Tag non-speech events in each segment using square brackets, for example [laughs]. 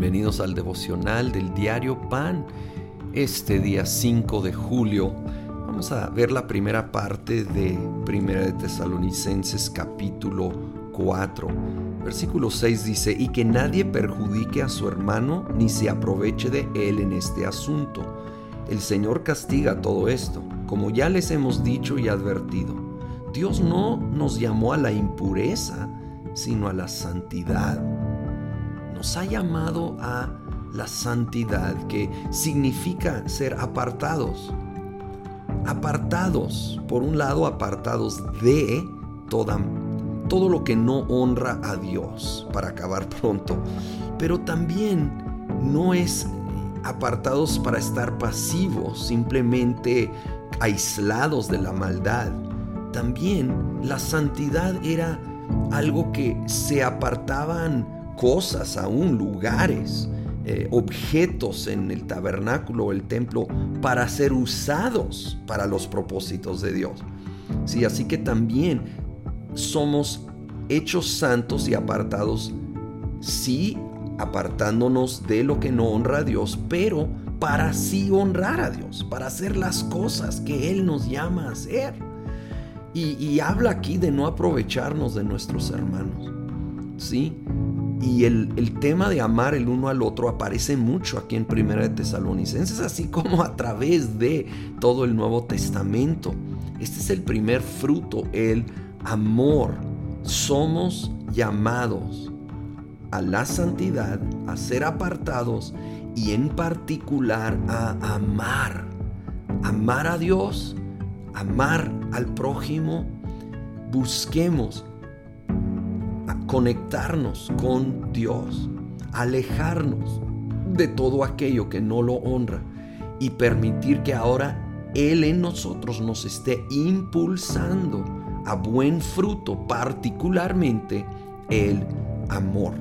Bienvenidos al devocional del diario Pan. Este día 5 de julio vamos a ver la primera parte de Primera de Tesalonicenses capítulo 4. Versículo 6 dice, y que nadie perjudique a su hermano ni se aproveche de él en este asunto. El Señor castiga todo esto, como ya les hemos dicho y advertido. Dios no nos llamó a la impureza, sino a la santidad nos ha llamado a la santidad, que significa ser apartados. Apartados, por un lado, apartados de toda, todo lo que no honra a Dios, para acabar pronto. Pero también no es apartados para estar pasivos, simplemente aislados de la maldad. También la santidad era algo que se apartaban cosas, aún lugares, eh, objetos en el tabernáculo o el templo para ser usados para los propósitos de Dios. Sí, así que también somos hechos santos y apartados, sí, apartándonos de lo que no honra a Dios, pero para sí honrar a Dios, para hacer las cosas que Él nos llama a hacer. Y, y habla aquí de no aprovecharnos de nuestros hermanos. Sí, y el, tema de amar el uno al otro aparece mucho aquí en Primera de Tesalonicenses, así como a través de todo el Nuevo Testamento. Este es el primer fruto, el amor. Somos llamados a la santidad, a ser apartados y en particular a amar. Amar a Dios, amar al prójimo. Busquemos conectarnos con Dios, alejarnos de todo aquello que no lo honra y permitir que ahora Él en nosotros nos esté impulsando a buen fruto, particularmente el amor.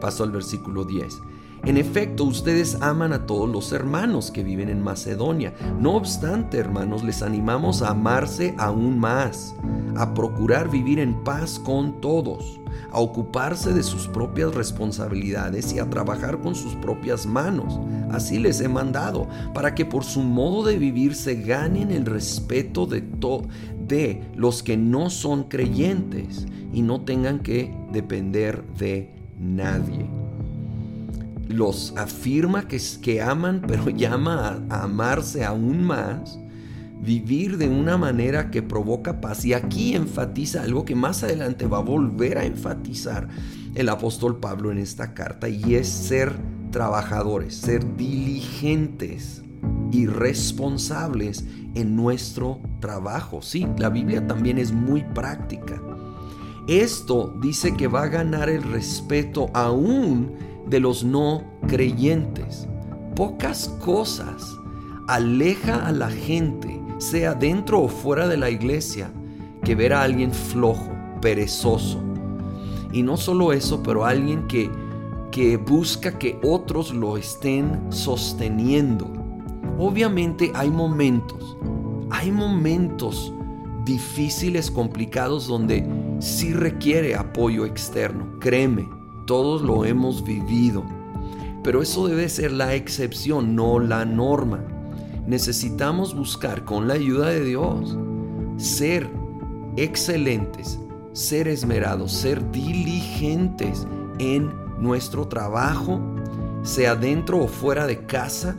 Paso al versículo 10. En efecto, ustedes aman a todos los hermanos que viven en Macedonia. No obstante, hermanos, les animamos a amarse aún más, a procurar vivir en paz con todos, a ocuparse de sus propias responsabilidades y a trabajar con sus propias manos. Así les he mandado, para que por su modo de vivir se ganen el respeto de, los que no son creyentes y no tengan que depender de nadie los afirma que, que aman, [laughs] pero llama a, amarse aún más, vivir de una manera que provoca paz. Y aquí enfatiza algo que más adelante va a volver a enfatizar el apóstol Pablo en esta carta, y es ser trabajadores, ser diligentes y responsables en nuestro trabajo. Sí, la Biblia también es muy práctica. Esto dice que va a ganar el respeto aún de los no creyentes. Pocas cosas aleja a la gente, sea dentro o fuera de la iglesia, que ver a alguien flojo, perezoso. Y no solo eso, pero alguien que, que busca que otros lo estén sosteniendo. Obviamente hay momentos, hay momentos difíciles, complicados, donde sí requiere apoyo externo. Créeme, todos lo hemos vivido. Pero eso debe ser la excepción, no la norma. Necesitamos buscar con la ayuda de Dios ser excelentes, ser esmerados, ser diligentes en nuestro trabajo, sea dentro o fuera de casa.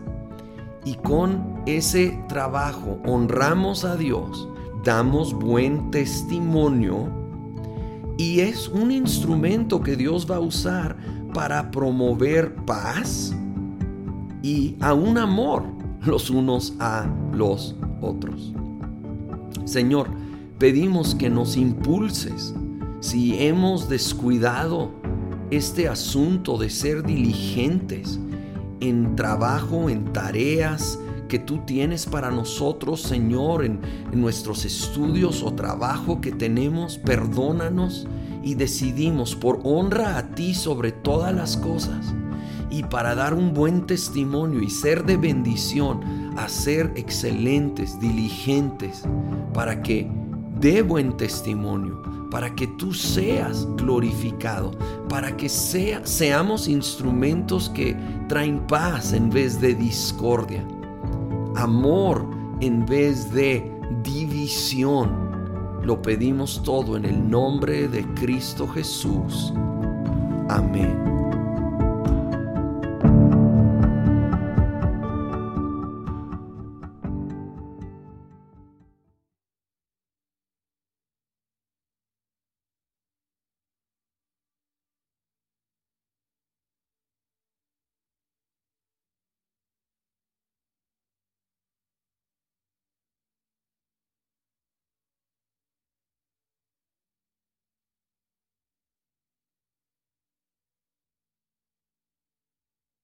Y con ese trabajo honramos a Dios, damos buen testimonio y es un instrumento que Dios va a usar para promover paz y a un amor los unos a los otros. Señor, pedimos que nos impulses si hemos descuidado este asunto de ser diligentes en trabajo, en tareas, que tú tienes para nosotros, Señor, en, nuestros estudios o trabajo que tenemos. Perdónanos y decidimos por honra a ti sobre todas las cosas y para dar un buen testimonio y ser de bendición, a ser excelentes, diligentes, para que dé buen testimonio, para que tú seas glorificado, para que sea, seamos instrumentos que traen paz en vez de discordia, amor en vez de división. Lo pedimos todo en el nombre de Cristo Jesús. Amén.